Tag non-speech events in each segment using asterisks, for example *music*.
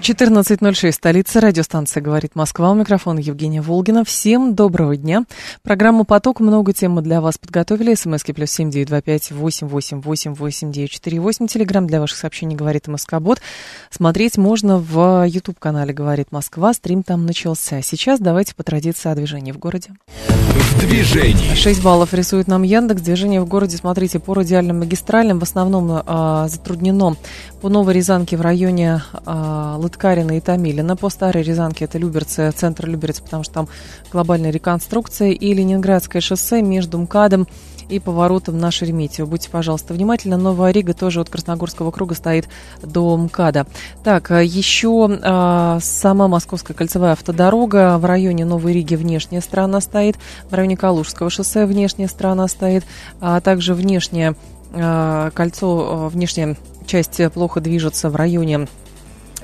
14.06, столица, радиостанция «Говорит Москва». У микрофона Евгения Волгина. Всем доброго дня. Программу «Поток». Много тем мы для вас подготовили. СМСки плюс семь девять два пять восемь восемь восемь восемь девять четыре восемь. Телеграмм для ваших сообщений «Говорит Москобот». Смотреть можно в YouTube-канале «Говорит Москва». Стрим там начался. Сейчас давайте по традиции о движении в городе. В движении. 6 баллов рисует нам Яндекс. Движение в городе, смотрите, по радиальным магистралям в основном э, затруднено по Новой Рязанке в районе э, Лыткарина и Томилина. По Старой Рязанке это Люберцы, центр Люберец, потому что там глобальная реконструкция. И Ленинградское шоссе между МКАДом и поворотом на Шереметьево. Будьте, пожалуйста, внимательны. Новая Рига тоже от Красногорского круга стоит до МКАДа. Так, еще э, сама Московская кольцевая автодорога в районе Новой Риги внешняя сторона стоит, в районе Калужского шоссе внешняя сторона стоит, а также внешнее э, кольцо, внешняя часть плохо движется в районе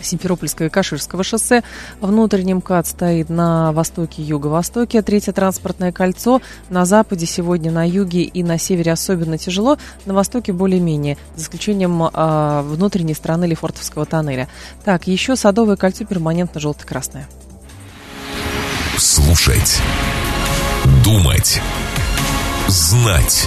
Симферопольского и Каширского шоссе. Внутренний МКАД стоит на востоке и юго-востоке. Третье транспортное кольцо на западе сегодня на юге и на севере особенно тяжело. На востоке более-менее, за исключением э, внутренней стороны Лефортовского тоннеля. Так, еще Садовое кольцо перманентно желто-красное. Слушать. Думать. Знать.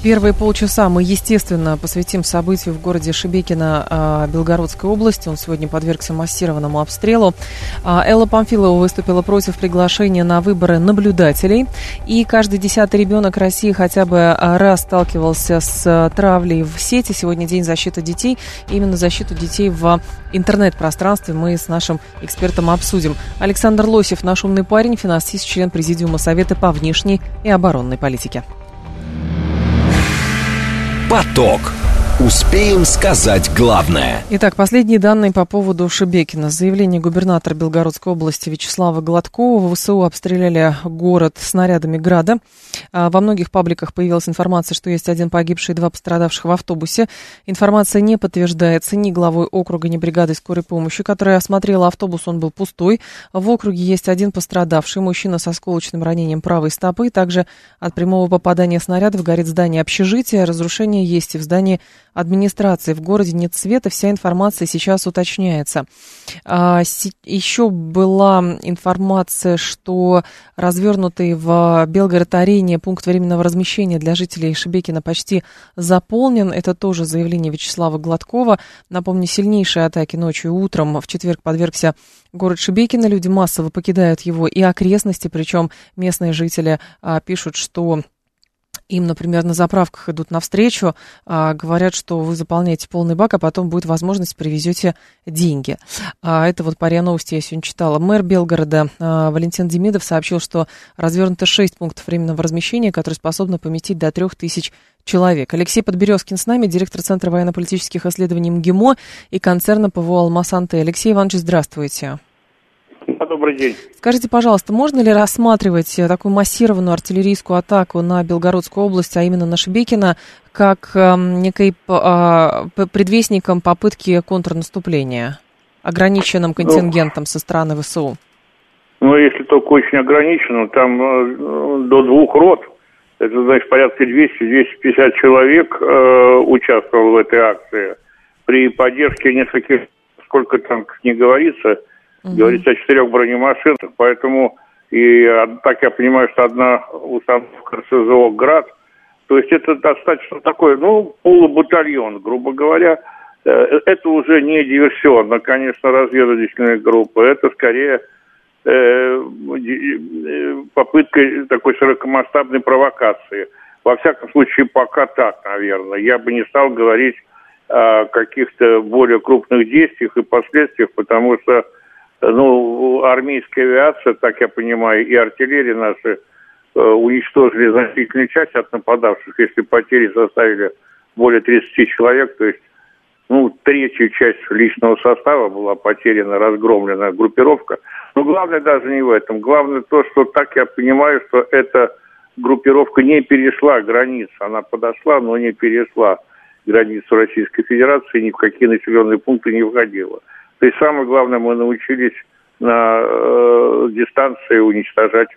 Первые полчаса мы, естественно, посвятим событию в городе Шебекино а, Белгородской области. Он сегодня подвергся массированному обстрелу. А, Элла Памфилова выступила против приглашения на выборы наблюдателей. И каждый десятый ребенок России хотя бы раз сталкивался с травлей в сети. Сегодня День защиты детей. именно защиту детей в интернет-пространстве мы с нашим экспертом обсудим. Александр Лосев, наш умный парень, финансист, член Президиума Совета по внешней и оборонной политике. Поток. Успеем сказать главное. Итак, последние данные по поводу Шебекина. Заявление губернатора Белгородской области Вячеслава Гладкова. ВСУ обстреляли город снарядами «Града». А, во многих пабликах появилась информация, что есть один погибший и два пострадавших в автобусе. Информация не подтверждается ни главой округа, ни бригадой скорой помощи, которая осмотрела автобус, он был пустой. В округе есть один пострадавший, мужчина со осколочным ранением правой стопы. Также от прямого попадания снарядов горит здание общежития. Разрушение есть и в здании администрации. В городе нет света, вся информация сейчас уточняется. А, еще была информация, что развернутый в Белгород-арене пункт временного размещения для жителей Шебекина почти заполнен. Это тоже заявление Вячеслава Гладкова. Напомню, сильнейшие атаки ночью и утром в четверг подвергся город Шебекина. Люди массово покидают его и окрестности, причем местные жители а, пишут, что им, например, на заправках идут навстречу, а, говорят, что вы заполняете полный бак, а потом будет возможность, привезете деньги. А, это вот по РИА Новости я сегодня читала. Мэр Белгорода а, Валентин Демидов сообщил, что развернуто 6 пунктов временного размещения, которые способны поместить до 3000 человек. Алексей Подберезкин с нами, директор Центра военно-политических исследований МГИМО и концерна ПВО «Алмаз-Анте». Алексей Иванович, здравствуйте. Добрый день. Скажите, пожалуйста, можно ли рассматривать э, такую массированную артиллерийскую атаку на Белгородскую область, а именно на Шебекино, как э, некой э, предвестником попытки контрнаступления, ограниченным ну, контингентом ну, со стороны ВСУ? Ну, если только очень ограниченным, там э, до двух рот, это значит порядка 200-250 человек э, участвовал в этой акции при поддержке нескольких, сколько там не говорится, Угу. Говорится о четырех бронемашинах, поэтому и так я понимаю, что одна установка РСЗО «Град», то есть это достаточно такой, ну, полубатальон, грубо говоря. Э, это уже не диверсионно, конечно, разведывательная группа, это скорее э, э, попытка такой широкомасштабной провокации. Во всяком случае, пока так, наверное. Я бы не стал говорить о каких-то более крупных действиях и последствиях, потому что ну, армейская авиация, так я понимаю, и артиллерия наши э, уничтожили значительную часть от нападавших, если потери составили более 30 человек, то есть ну, третья часть личного состава была потеряна, разгромлена группировка. Но главное даже не в этом. Главное то, что так я понимаю, что эта группировка не перешла границ. Она подошла, но не перешла границу Российской Федерации, ни в какие населенные пункты не входила. Есть самое главное, мы научились на э, дистанции уничтожать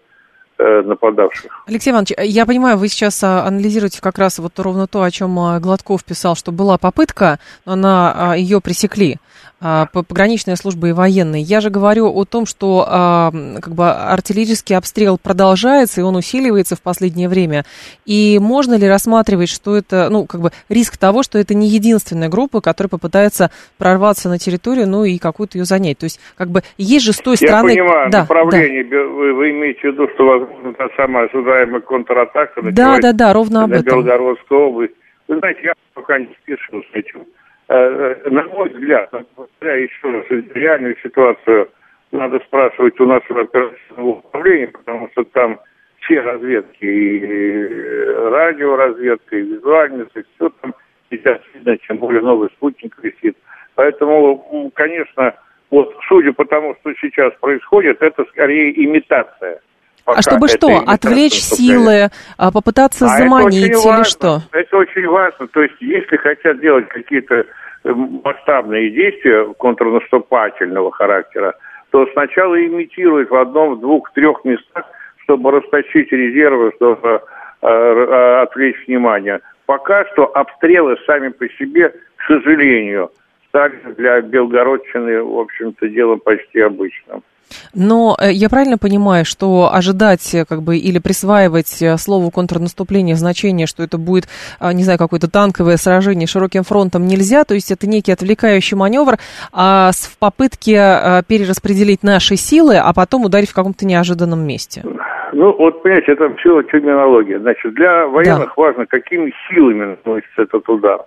Э, нападавших. Алексей Иванович, я понимаю, вы сейчас а, анализируете как раз вот ровно то, о чем а, Гладков писал, что была попытка, но она, а, ее пресекли. А, пограничная служба и военные. Я же говорю о том, что а, как бы артиллерийский обстрел продолжается, и он усиливается в последнее время. И можно ли рассматривать, что это, ну, как бы риск того, что это не единственная группа, которая попытается прорваться на территорию, ну, и какую-то ее занять. То есть, как бы, есть же с той стороны... Я понимаю, да, направление, да. Вы, вы имеете в виду, что, возможно, та самая ожидаемая контратака да, да, да, ровно об этом. Белгородскую область. Вы знаете, я пока не спешу с этим. Э, на мой взгляд, повторяю еще раз, реальную ситуацию надо спрашивать у нашего оперативного управления, потому что там все разведки, и радиоразведка, и визуальность, и все там сейчас видно, тем более новый спутник висит. Поэтому, конечно, вот судя по тому, что сейчас происходит, это скорее имитация. А чтобы что? Отвлечь силы, а, попытаться а заманить или важно, что? Это очень важно. То есть, если хотят делать какие-то масштабные действия контрнаступательного характера, то сначала имитируют в одном, в двух, трех местах, чтобы растащить резервы, чтобы э, э, отвлечь внимание. Пока что обстрелы сами по себе, к сожалению, стали для Белгородчины, в общем-то, делом почти обычным. Но э, я правильно понимаю, что ожидать э, как бы или присваивать э, слову контрнаступление значение, что это будет, не знаю, какое-то танковое сражение широким фронтом нельзя, то есть это некий отвлекающий маневр а в попытке перераспределить наши силы, а потом ударить в каком-то неожиданном месте. Ну, вот, понимаете, это все терминология. Значит, для военных да. важно, какими силами наносится этот удар.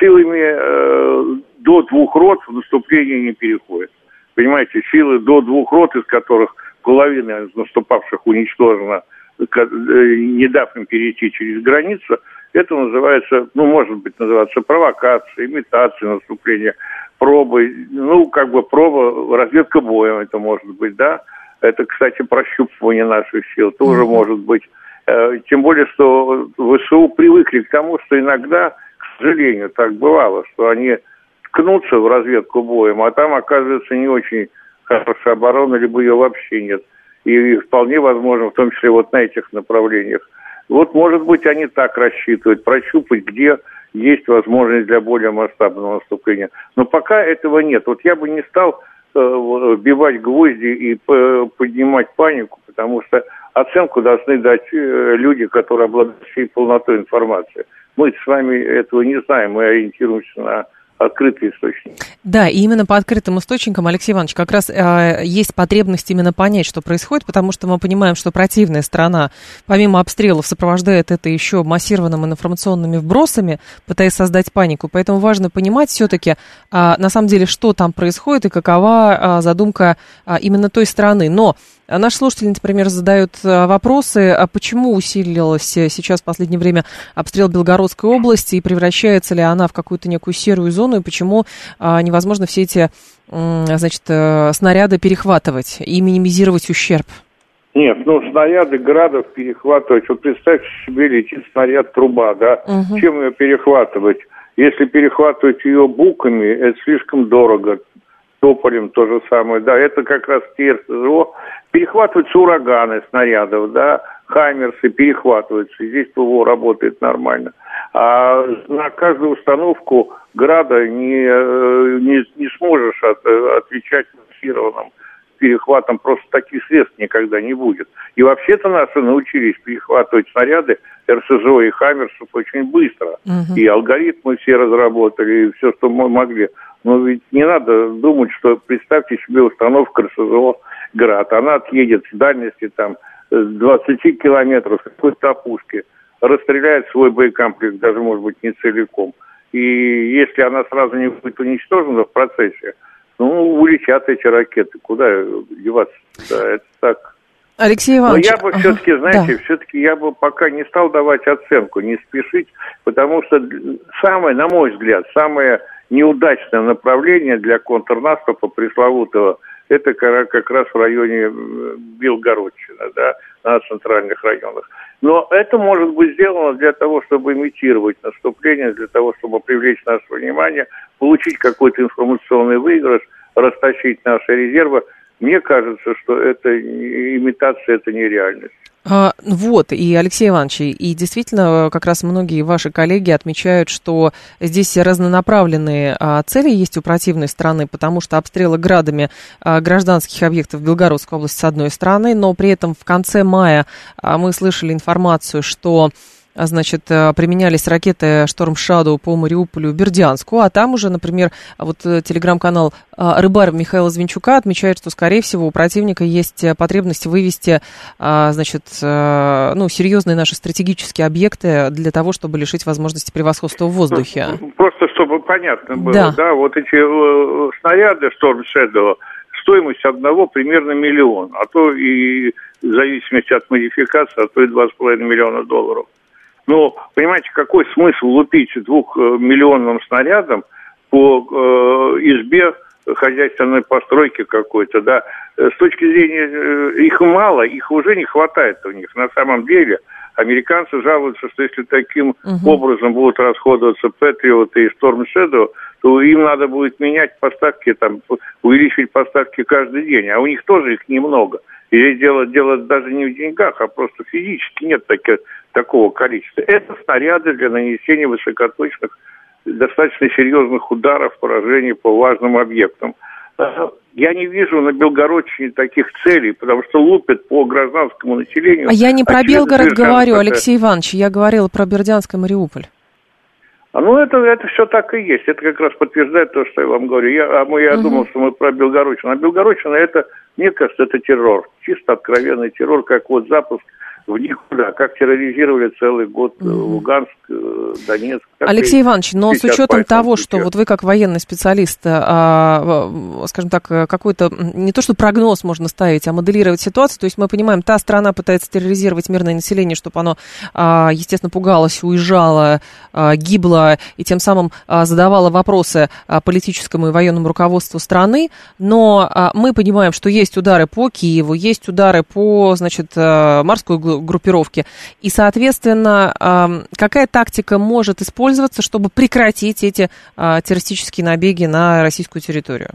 Силами э, до двух рот в наступление не переходит понимаете, силы до двух рот, из которых половина из наступавших уничтожена, э, не дав им перейти через границу, это называется, ну, может быть, называться провокацией, имитацией наступления, пробой, ну, как бы проба, разведка боем это может быть, да. Это, кстати, прощупывание наших сил тоже mm-hmm. может быть. Э, тем более, что ВСУ привыкли к тому, что иногда, к сожалению, так бывало, что они ткнуться в разведку боем, а там оказывается не очень хорошая оборона, либо ее вообще нет. И вполне возможно, в том числе вот на этих направлениях. Вот, может быть, они так рассчитывают, прощупать, где есть возможность для более масштабного наступления. Но пока этого нет. Вот я бы не стал э, вбивать гвозди и э, поднимать панику, потому что оценку должны дать э, люди, которые обладают всей полнотой информации. Мы с вами этого не знаем, мы ориентируемся на открытый источник. Да, и именно по открытым источникам, Алексей Иванович, как раз э, есть потребность именно понять, что происходит, потому что мы понимаем, что противная сторона, помимо обстрелов, сопровождает это еще массированными информационными вбросами, пытаясь создать панику. Поэтому важно понимать все-таки, э, на самом деле, что там происходит и какова э, задумка э, именно той стороны. Но а Наши слушатели, например, задают э, вопросы, а почему усилилась э, сейчас в последнее время обстрел Белгородской области и превращается ли она в какую-то некую серую зону, и почему а, невозможно все эти значит, э, снаряды перехватывать и минимизировать ущерб? Нет, ну снаряды градов перехватывать. Вот представьте себе, летит снаряд труба, да? Угу. Чем ее перехватывать? Если перехватывать ее буками, это слишком дорого. Тополем то же самое, да, это как раз те РСЗО, перехватываются ураганы снарядов, да, Хаймерсы перехватываются, здесь ПВО работает нормально. А на каждую установку града не, э, не, не сможешь от, отвечать массированным перехватом, просто таких средств никогда не будет. И вообще-то наши научились перехватывать снаряды РСЗО и Хаммерсов очень быстро. Угу. И алгоритмы все разработали, и все, что мы могли. Но ведь не надо думать, что представьте себе установка РСЗО «Град». Она отъедет с дальности там 20 километров с какой-то опушки, расстреляет свой боекомплект, даже, может быть, не целиком. И если она сразу не будет уничтожена в процессе, ну, улетят эти ракеты. Куда деваться? Да, это так. Алексей Иванович. Но я бы все-таки, знаете, да. все-таки я бы пока не стал давать оценку, не спешить, потому что самое, на мой взгляд, самое неудачное направление для контрнаступа пресловутого, это как раз в районе Белгородчины, да, на центральных районах. Но это может быть сделано для того, чтобы имитировать наступление, для того, чтобы привлечь наше внимание, получить какой-то информационный выигрыш, растащить наши резервы. Мне кажется, что это имитация, это нереальность. А, вот, и Алексей Иванович, и действительно, как раз многие ваши коллеги отмечают, что здесь разнонаправленные а, цели есть у противной стороны, потому что обстрелы градами а, гражданских объектов Белгородской области с одной стороны, но при этом в конце мая мы слышали информацию, что значит, э, применялись ракеты «Шторм Шаду» по Мариуполю, Бердянску, а там уже, например, вот э, телеграм-канал а, «Рыбар» Михаила Звенчука отмечает, что, скорее всего, у противника есть э, потребность вывести, а, значит, ну, серьезные наши стратегические объекты для того, чтобы лишить возможности превосходства в воздухе. Просто чтобы понятно было, да, да вот эти снаряды «Шторм Шаду», стоимость одного примерно миллион, а то и в зависимости от модификации, а то и два с половиной миллиона долларов. Но, понимаете, какой смысл лупить двухмиллионным снарядом по э, избе хозяйственной постройки какой-то, да? С точки зрения, э, их мало, их уже не хватает у них. На самом деле, американцы жалуются, что если таким угу. образом будут расходоваться Патриот и Storm Shadow, то им надо будет менять поставки, там, увеличивать поставки каждый день, а у них тоже их немного. И дело, дело даже не в деньгах, а просто физически нет таких, такого количества. Это снаряды для нанесения высокоточных, достаточно серьезных ударов, поражений по важным объектам. Я не вижу на Белгородчине таких целей, потому что лупят по гражданскому населению. А я не про Белгород говорю, Алексей Иванович, я говорила про Бердянск и Мариуполь. А ну это, это все так и есть. Это как раз подтверждает то, что я вам говорю. Я, а мы, я угу. думал, что мы про Белгородчину. А Белгородчина это, мне кажется, это террор. Чисто откровенный террор, как вот запуск в никуда, как терроризировали целый год mm Луганск, э, Донецк. Алексей Иванович, но с учетом того, что вот вы как военный специалист, а, скажем так, какой-то, не то что прогноз можно ставить, а моделировать ситуацию, то есть мы понимаем, та страна пытается терроризировать мирное население, чтобы оно, а, естественно, пугалось, уезжало, а, гибло и тем самым задавало вопросы политическому и военному руководству страны, но мы понимаем, что есть удары по Киеву, есть удары по, значит, морской группировки. И, соответственно, какая тактика может использоваться, чтобы прекратить эти а, террористические набеги на российскую территорию?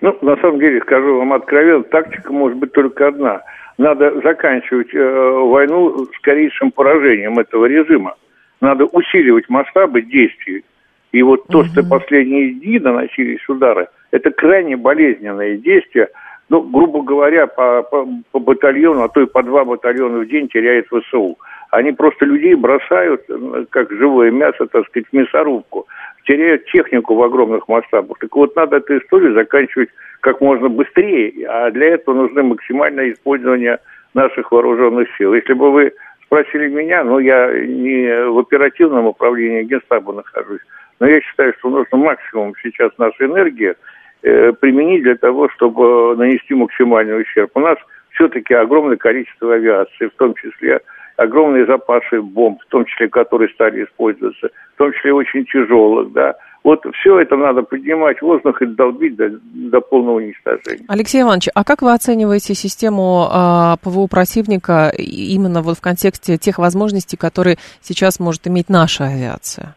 Ну, на самом деле, скажу вам откровенно, тактика может быть только одна. Надо заканчивать э, войну скорейшим поражением этого режима. Надо усиливать масштабы действий. И вот то, угу. что последние дни наносились удары, это крайне болезненные действия – ну, грубо говоря, по, по, по батальону, а то и по два батальона в день теряет ВСУ. Они просто людей бросают, как живое мясо, так сказать, в мясорубку. Теряют технику в огромных масштабах. Так вот, надо эту историю заканчивать как можно быстрее, а для этого нужно максимальное использование наших вооруженных сил. Если бы вы спросили меня, ну, я не в оперативном управлении Генстаба нахожусь, но я считаю, что нужно максимум сейчас нашей энергии – Э, применить для того, чтобы нанести максимальный ущерб. У нас все-таки огромное количество авиации, в том числе огромные запасы бомб, в том числе, которые стали использоваться, в том числе очень тяжелых, да. Вот все это надо поднимать в воздух и долбить до, до полного уничтожения. Алексей Иванович, а как вы оцениваете систему э, ПВО противника именно вот в контексте тех возможностей, которые сейчас может иметь наша авиация?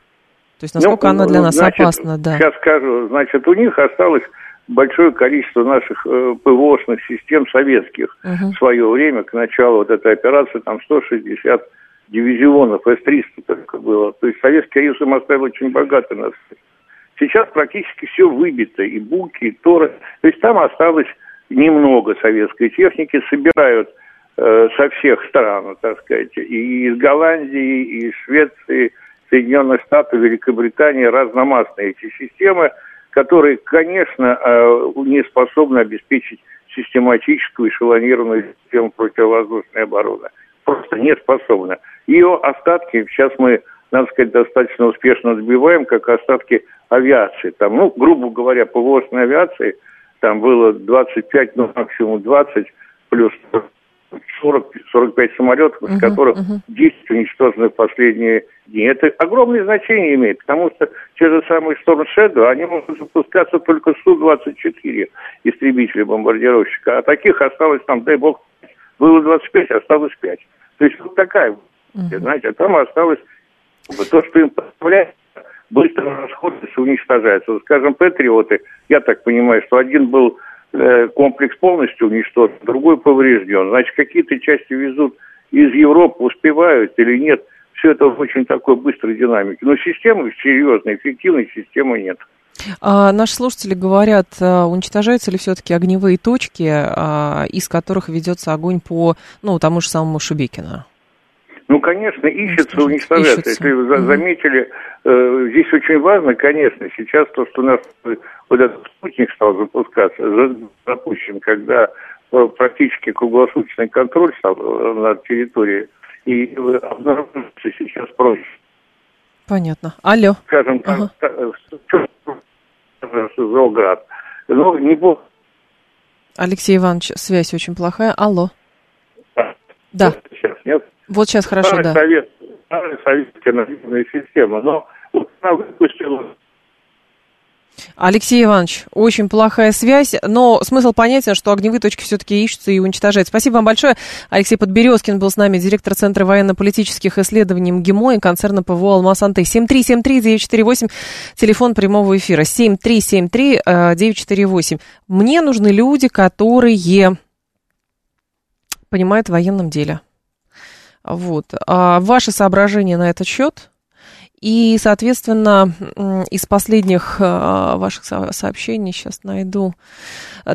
То есть насколько ну, она для нас значит, опасна, да? Сейчас скажу, значит, у них осталось большое количество наших э, ПВОшных систем советских uh-huh. в свое время, к началу вот этой операции, там 160 дивизионов, С-300 только было. То есть Советский Союз им оставил очень богатый нас. Сейчас практически все выбито, и буки, и торы. То есть там осталось немного советской техники, собирают э, со всех стран, так сказать, и из Голландии, и из Швеции, Соединенных Штатов, Великобритании разномастные эти системы, которые, конечно, э, не способны обеспечить систематическую эшелонированную систему противовоздушной обороны. Просто не способны. Ее остатки сейчас мы, надо сказать, достаточно успешно сбиваем, как остатки авиации. Там, ну, грубо говоря, по авиации там было 25, ну, максимум 20, плюс 40-45 самолетов, из uh-huh, которых uh-huh. 10 уничтожены в последние дни. Это огромное значение имеет, потому что те же самые Storm Shadow, они могут запускаться только Су-24 истребители бомбардировщика, а таких осталось там, дай бог, было 25, осталось 5. То есть вот такая, uh-huh. знаете, а там осталось то, что им поставляется, быстро расходуется, уничтожается. Вот, скажем, патриоты, я так понимаю, что один был комплекс полностью уничтожен, другой поврежден. Значит, какие-то части везут из Европы, успевают или нет. Все это в очень такой быстрой динамике. Но системы серьезной, эффективной системы нет. А, наши слушатели говорят, а, уничтожаются ли все-таки огневые точки, а, из которых ведется огонь по ну, тому же самому Шубекину? Ну, конечно, ищется, уничтожается. Ищется. Если вы заметили, э, здесь очень важно, конечно, сейчас то, что у нас вот этот спутник стал запускаться, запущен, когда э, практически круглосуточный контроль стал э, над территорией, и обнаруживается сейчас проще. Понятно. Алло. Скажем, ага. Волгоград. Ну, не был... Алексей Иванович, связь очень плохая. Алло. А, да. Вот сейчас хорошо, старый да. Совет, старая советская наземная система, но вот она выпустила Алексей Иванович, очень плохая связь, но смысл понятен, что огневые точки все-таки ищутся и уничтожают. Спасибо вам большое. Алексей Подберезкин был с нами, директор Центра военно-политических исследований МГИМО и концерна ПВО «Алмаз-Анты». 7373948, телефон прямого эфира. 7373948. Мне нужны люди, которые понимают в военном деле. Вот. А ваши соображения на этот счет? И, соответственно, из последних а, ваших сообщений сейчас найду.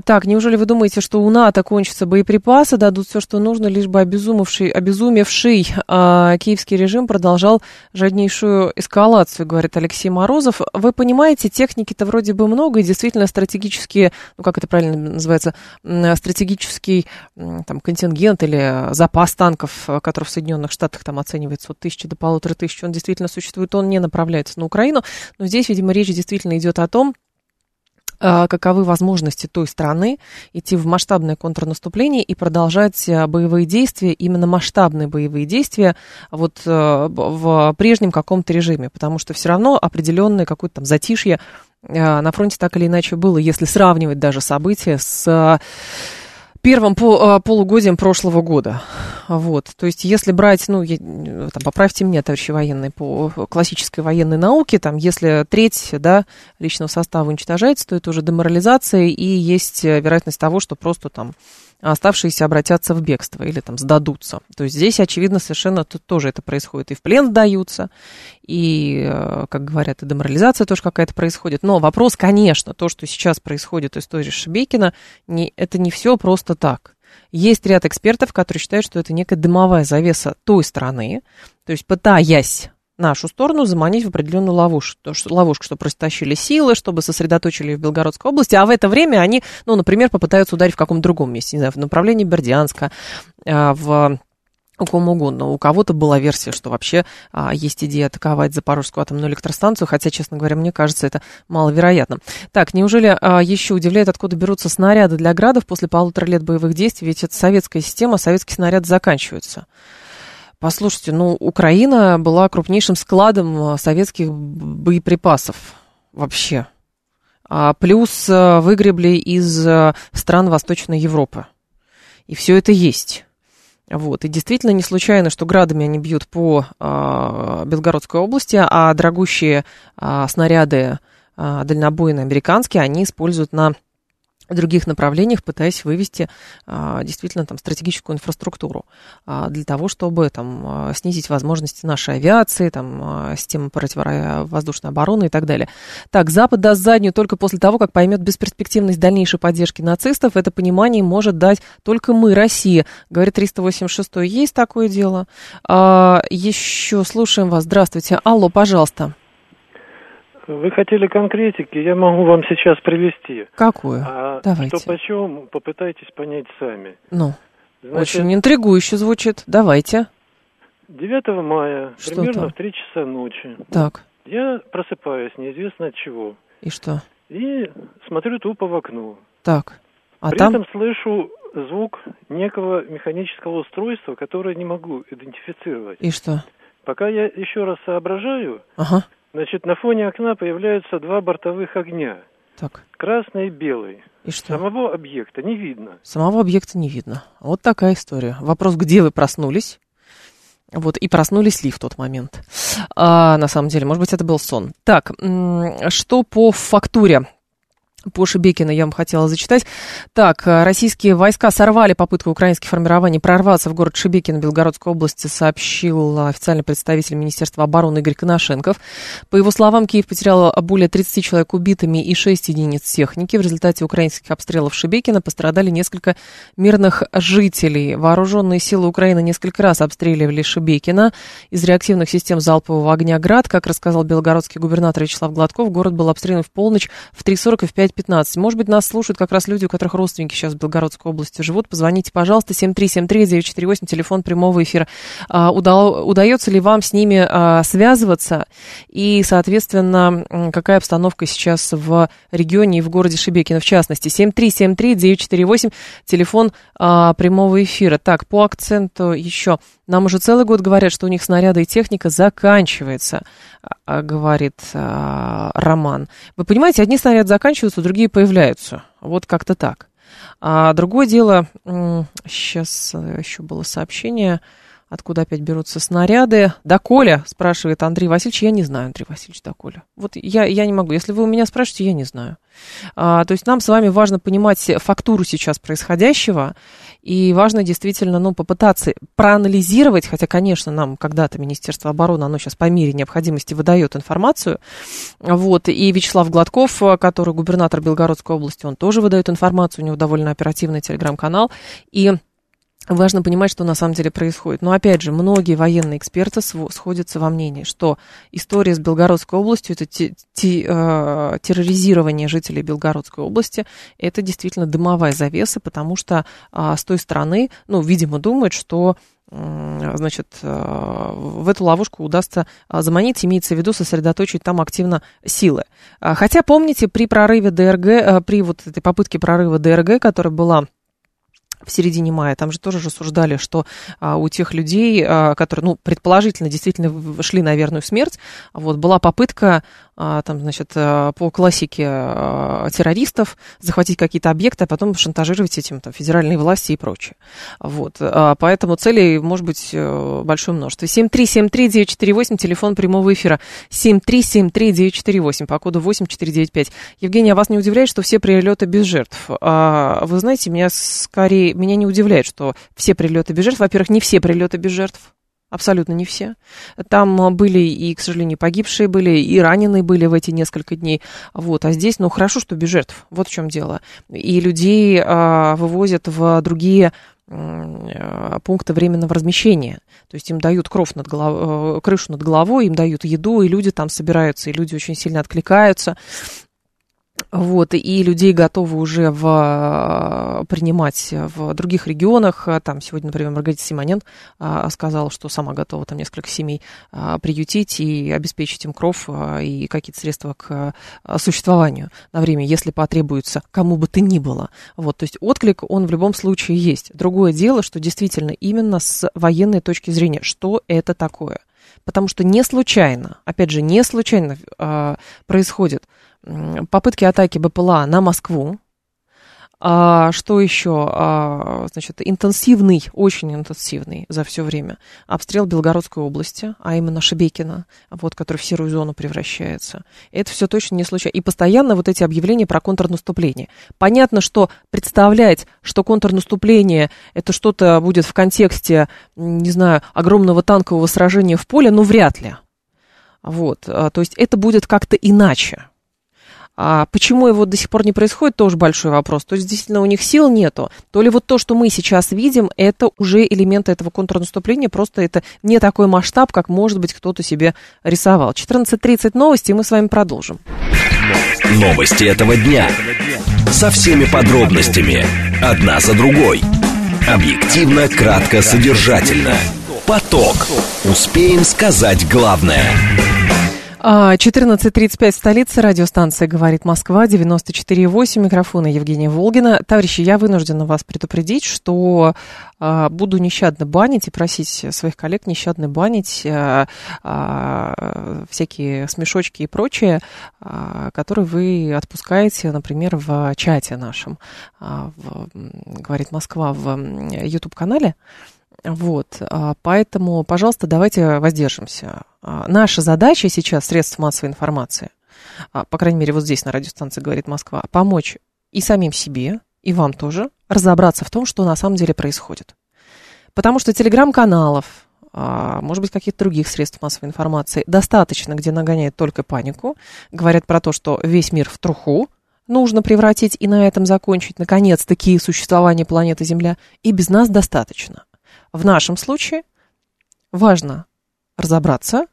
Так, неужели вы думаете, что у НАТО кончатся боеприпасы, дадут все, что нужно, лишь бы обезумевший, обезумевший э, киевский режим продолжал жаднейшую эскалацию, говорит Алексей Морозов. Вы понимаете, техники-то вроде бы много, и действительно стратегические, ну как это правильно называется, стратегический там, контингент или запас танков, который в Соединенных Штатах там оценивается от тысячи до полутора тысяч, он действительно существует, он не направляется на Украину. Но здесь, видимо, речь действительно идет о том, а, каковы возможности той страны идти в масштабное контрнаступление и продолжать а, боевые действия, именно масштабные боевые действия вот а, в прежнем каком-то режиме, потому что все равно определенное какое-то там затишье на фронте так или иначе было, если сравнивать даже события с первым полугодием прошлого года. Вот. То есть, если брать, ну, я, там, поправьте меня, товарищи военные, по классической военной науке, там, если треть, да, личного состава уничтожается, то это уже деморализация, и есть вероятность того, что просто там оставшиеся обратятся в бегство или там сдадутся. То есть здесь, очевидно, совершенно тут тоже это происходит. И в плен сдаются, и, э, как говорят, и деморализация тоже какая-то происходит. Но вопрос, конечно, то, что сейчас происходит в истории Шебекина, не, это не все просто так. Есть ряд экспертов, которые считают, что это некая дымовая завеса той страны, то есть пытаясь нашу сторону заманить в определенную ловушку, то, что, ловушку, чтобы растащили силы, чтобы сосредоточили в Белгородской области, а в это время они, ну, например, попытаются ударить в каком-то другом месте, не знаю, в направлении Бердянска, а, в у кому угодно. У кого-то была версия, что вообще а, есть идея атаковать Запорожскую атомную электростанцию, хотя, честно говоря, мне кажется, это маловероятно. Так, неужели а, еще удивляет, откуда берутся снаряды для градов после полутора лет боевых действий? Ведь это советская система, советские снаряды заканчиваются. Послушайте, ну, Украина была крупнейшим складом а, советских боеприпасов вообще. А плюс а, выгребли из а, стран Восточной Европы. И все это есть. Вот. И действительно не случайно, что градами они бьют по э, Белгородской области, а дорогущие э, снаряды э, дальнобойные американские они используют на других направлениях, пытаясь вывести а, действительно там стратегическую инфраструктуру а, для того, чтобы там а, снизить возможности нашей авиации, там системы противовоздушной обороны и так далее. Так, Запад даст заднюю только после того, как поймет бесперспективность дальнейшей поддержки нацистов. Это понимание может дать только мы, Россия, говорит 386. Есть такое дело. Еще слушаем вас. Здравствуйте. Алло, пожалуйста. Вы хотели конкретики, я могу вам сейчас привести. Какую? А Давайте. Что почем, попытайтесь понять сами. Ну, Значит, очень интригующе звучит. Давайте. 9 мая, что примерно там? в 3 часа ночи. Так. Я просыпаюсь, неизвестно от чего. И что? И смотрю тупо в окно. Так. А При там... этом слышу звук некого механического устройства, которое не могу идентифицировать. И что? Пока я еще раз соображаю, Ага. Значит, на фоне окна появляются два бортовых огня. Так. Красный и белый. И что? Самого объекта не видно. Самого объекта не видно. Вот такая история. Вопрос, где вы проснулись? Вот, и проснулись ли в тот момент? А, на самом деле, может быть, это был сон. Так, что по фактуре? Поши Бекина я вам хотела зачитать. Так, э, российские войска сорвали попытку украинских формирований прорваться в город Шебекин Белгородской области, сообщил официальный представитель Министерства обороны Игорь Коношенков. По его словам, Киев потерял более 30 человек убитыми и 6 единиц техники. В результате украинских обстрелов Шебекина пострадали несколько мирных жителей. Вооруженные силы Украины несколько раз обстреливали Шебекина из реактивных систем залпового огня «Град». Как рассказал белгородский губернатор Вячеслав Гладков, город был обстрелян в полночь в 3.45 9515. Может быть, нас слушают как раз люди, у которых родственники сейчас в Белгородской области живут. Позвоните, пожалуйста, 7373948, телефон прямого эфира. А, Удало, удается ли вам с ними а, связываться? И, соответственно, какая обстановка сейчас в регионе и в городе Шебекино, в частности? 7373948, телефон а, прямого эфира. Так, по акценту еще. Нам уже целый год говорят, что у них снаряды и техника заканчивается, а, говорит а, Роман. Вы понимаете, одни снаряды заканчиваются, другие появляются. Вот как-то так. А другое дело, сейчас еще было сообщение, откуда опять берутся снаряды. Да, Коля, спрашивает Андрей Васильевич, я не знаю, Андрей Васильевич, да, Коля. Вот я, я не могу, если вы у меня спрашиваете, я не знаю. А, то есть нам с вами важно понимать фактуру сейчас происходящего, и важно действительно, ну, попытаться проанализировать, хотя, конечно, нам когда-то Министерство обороны, оно сейчас по мере необходимости выдает информацию, вот, и Вячеслав Гладков, который губернатор Белгородской области, он тоже выдает информацию, у него довольно оперативный телеграм-канал, и Важно понимать, что на самом деле происходит. Но опять же, многие военные эксперты сходятся во мнении, что история с Белгородской областью, это те, те, э, терроризирование жителей Белгородской области, это действительно дымовая завеса, потому что э, с той стороны, ну, видимо, думают, что значит, в эту ловушку удастся заманить, имеется в виду сосредоточить там активно силы. Хотя, помните, при прорыве ДРГ, при вот этой попытке прорыва ДРГ, которая была в середине мая, там же тоже рассуждали, что а, у тех людей, а, которые, ну, предположительно, действительно шли на верную смерть, вот, была попытка там, значит, а, по классике а, террористов захватить какие-то объекты, а потом шантажировать этим там, федеральные власти и прочее. Вот, а, поэтому целей может быть э, большое множество. 7373948, телефон прямого эфира. 7373948, по коду 8495. Евгений, а вас не удивляет, что все прилеты без жертв? А, вы знаете, меня скорее, меня не удивляет, что все прилеты без жертв. Во-первых, не все прилеты без жертв. Абсолютно не все. Там были и, к сожалению, погибшие были, и раненые были в эти несколько дней. Вот. А здесь, ну, хорошо, что без жертв. Вот в чем дело. И людей а, вывозят в другие пункты временного размещения. То есть им дают кров над голов... крышу над головой, им дают еду, и люди там собираются, и люди очень сильно откликаются. Вот, и людей готовы уже в, принимать в других регионах. Там сегодня, например, Маргарита Симонен а, сказала, что сама готова там несколько семей а, приютить и обеспечить им кров и какие-то средства к существованию на время, если потребуется кому бы то ни было. Вот, то есть отклик, он в любом случае есть. Другое дело, что действительно именно с военной точки зрения, что это такое. Потому что не случайно, опять же, не случайно э, происходит попытки атаки БПЛА на Москву. А, что еще? А, значит, интенсивный, очень интенсивный за все время обстрел Белгородской области, а именно Шебекина, вот, который в серую зону превращается. Это все точно не случайно. И постоянно вот эти объявления про контрнаступление. Понятно, что представлять, что контрнаступление это что-то будет в контексте, не знаю, огромного танкового сражения в поле, ну, вряд ли. Вот, а, то есть это будет как-то иначе. А почему его до сих пор не происходит, тоже большой вопрос. То есть, действительно, у них сил нету. То ли вот то, что мы сейчас видим, это уже элементы этого контрнаступления, просто это не такой масштаб, как, может быть, кто-то себе рисовал. 14.30 новости, и мы с вами продолжим. Новости этого дня. Со всеми подробностями. Одна за другой. Объективно, кратко, содержательно. Поток. Успеем сказать главное. 14.35 столица, радиостанция «Говорит Москва», 94.8, микрофона Евгения Волгина. Товарищи, я вынуждена вас предупредить, что а, буду нещадно банить и просить своих коллег нещадно банить а, а, всякие смешочки и прочее, а, которые вы отпускаете, например, в чате нашем, а, «Говорит Москва» в YouTube-канале. Вот, а, поэтому, пожалуйста, давайте воздержимся. А, наша задача сейчас, средств массовой информации, а, по крайней мере, вот здесь на радиостанции «Говорит Москва», помочь и самим себе, и вам тоже разобраться в том, что на самом деле происходит. Потому что телеграм-каналов, может быть, каких-то других средств массовой информации достаточно, где нагоняют только панику, говорят про то, что весь мир в труху, нужно превратить и на этом закончить, наконец-таки, существование планеты Земля, и без нас достаточно. В нашем случае важно разобраться,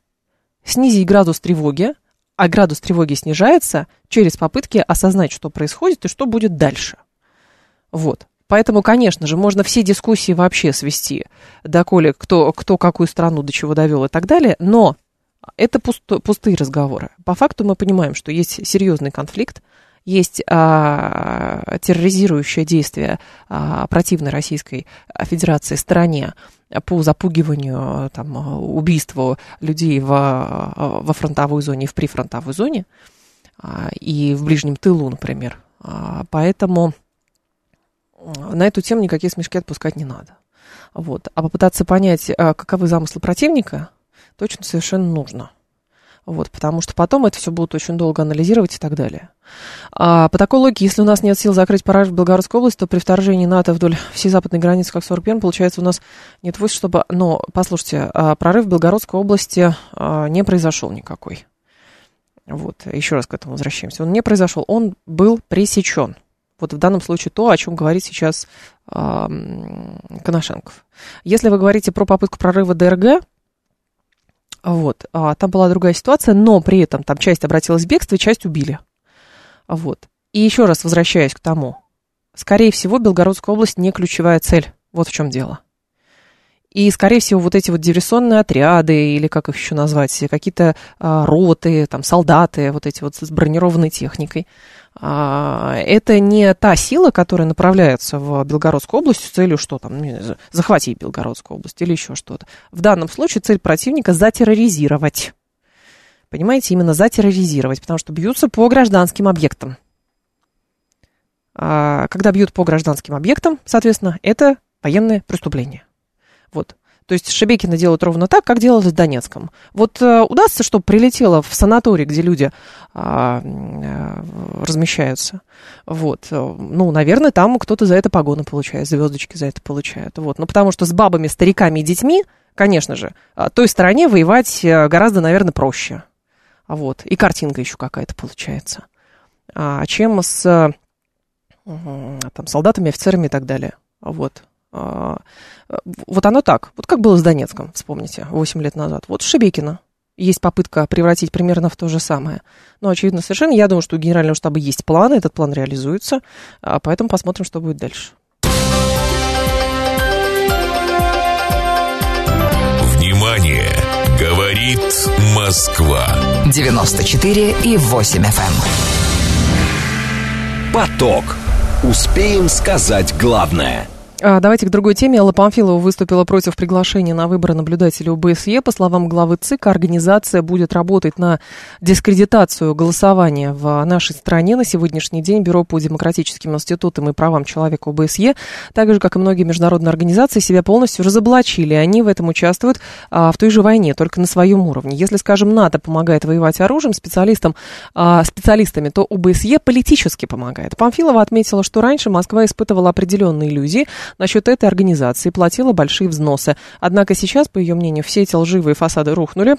снизить градус тревоги, а градус тревоги снижается через попытки осознать, что происходит и что будет дальше. Вот. Поэтому, конечно же, можно все дискуссии вообще свести, доколе кто, кто какую страну до чего довел и так далее, но это пусто, пустые разговоры. По факту мы понимаем, что есть серьезный конфликт, есть а, терроризирующее действие а, противной Российской Федерации стране по запугиванию, там, убийству людей в, во фронтовой зоне и в прифронтовой зоне, а, и в ближнем тылу, например. А, поэтому на эту тему никакие смешки отпускать не надо. Вот. А попытаться понять, а, каковы замыслы противника, точно совершенно нужно. Вот, потому что потом это все будут очень долго анализировать и так далее. А, по такой логике, если у нас нет сил закрыть прорыв в Белгородской области, то при вторжении НАТО вдоль всей западной границы, как 41, получается, у нас нет войск, чтобы... Но, послушайте, а, прорыв в Белгородской области а, не произошел никакой. Вот, еще раз к этому возвращаемся. Он не произошел, он был пресечен. Вот в данном случае то, о чем говорит сейчас э, Коношенков. Если вы говорите про попытку прорыва ДРГ, вот. А, там была другая ситуация, но при этом там часть обратилась в бегство, часть убили. Вот. И еще раз возвращаясь к тому. Скорее всего, Белгородская область не ключевая цель. Вот в чем дело. И, скорее всего, вот эти вот диверсионные отряды, или как их еще назвать, какие-то а, роты, там, солдаты, вот эти вот с бронированной техникой, это не та сила, которая направляется в Белгородскую область с целью что там, захватить Белгородскую область или еще что-то. В данном случае цель противника затерроризировать. Понимаете, именно затерроризировать, потому что бьются по гражданским объектам. А, когда бьют по гражданским объектам, соответственно, это военное преступление. Вот. То есть Шебекина делают ровно так, как делалось в Донецком. Вот э, удастся, чтобы прилетело в санаторий, где люди а, э, размещаются. Вот. Ну, наверное, там кто-то за это погоны получает, звездочки за это получают. Вот. Ну, потому что с бабами, стариками и детьми, конечно же, а, той стороне воевать э, гораздо, наверное, проще. Вот. И картинка еще какая-то получается. А, чем с там, солдатами, офицерами и так далее. Вот. А, вот оно так. Вот как было с Донецком, вспомните, 8 лет назад. Вот Шебекина. Есть попытка превратить примерно в то же самое. Но, очевидно, совершенно. Я думаю, что у Генерального штаба есть план, этот план реализуется. А поэтому посмотрим, что будет дальше. Внимание! Говорит Москва. 94 и 8 FM. Эм. Поток. Успеем сказать главное – давайте к другой теме. Алла Памфилова выступила против приглашения на выборы наблюдателей ОБСЕ. По словам главы ЦИК, организация будет работать на дискредитацию голосования в нашей стране. На сегодняшний день Бюро по демократическим институтам и правам человека ОБСЕ, так же, как и многие международные организации, себя полностью разоблачили. Они в этом участвуют а, в той же войне, только на своем уровне. Если, скажем, НАТО помогает воевать оружием специалистам, а, специалистами, то ОБСЕ политически помогает. Памфилова отметила, что раньше Москва испытывала определенные иллюзии – насчет этой организации платила большие взносы. Однако сейчас, по ее мнению, все эти лживые фасады рухнули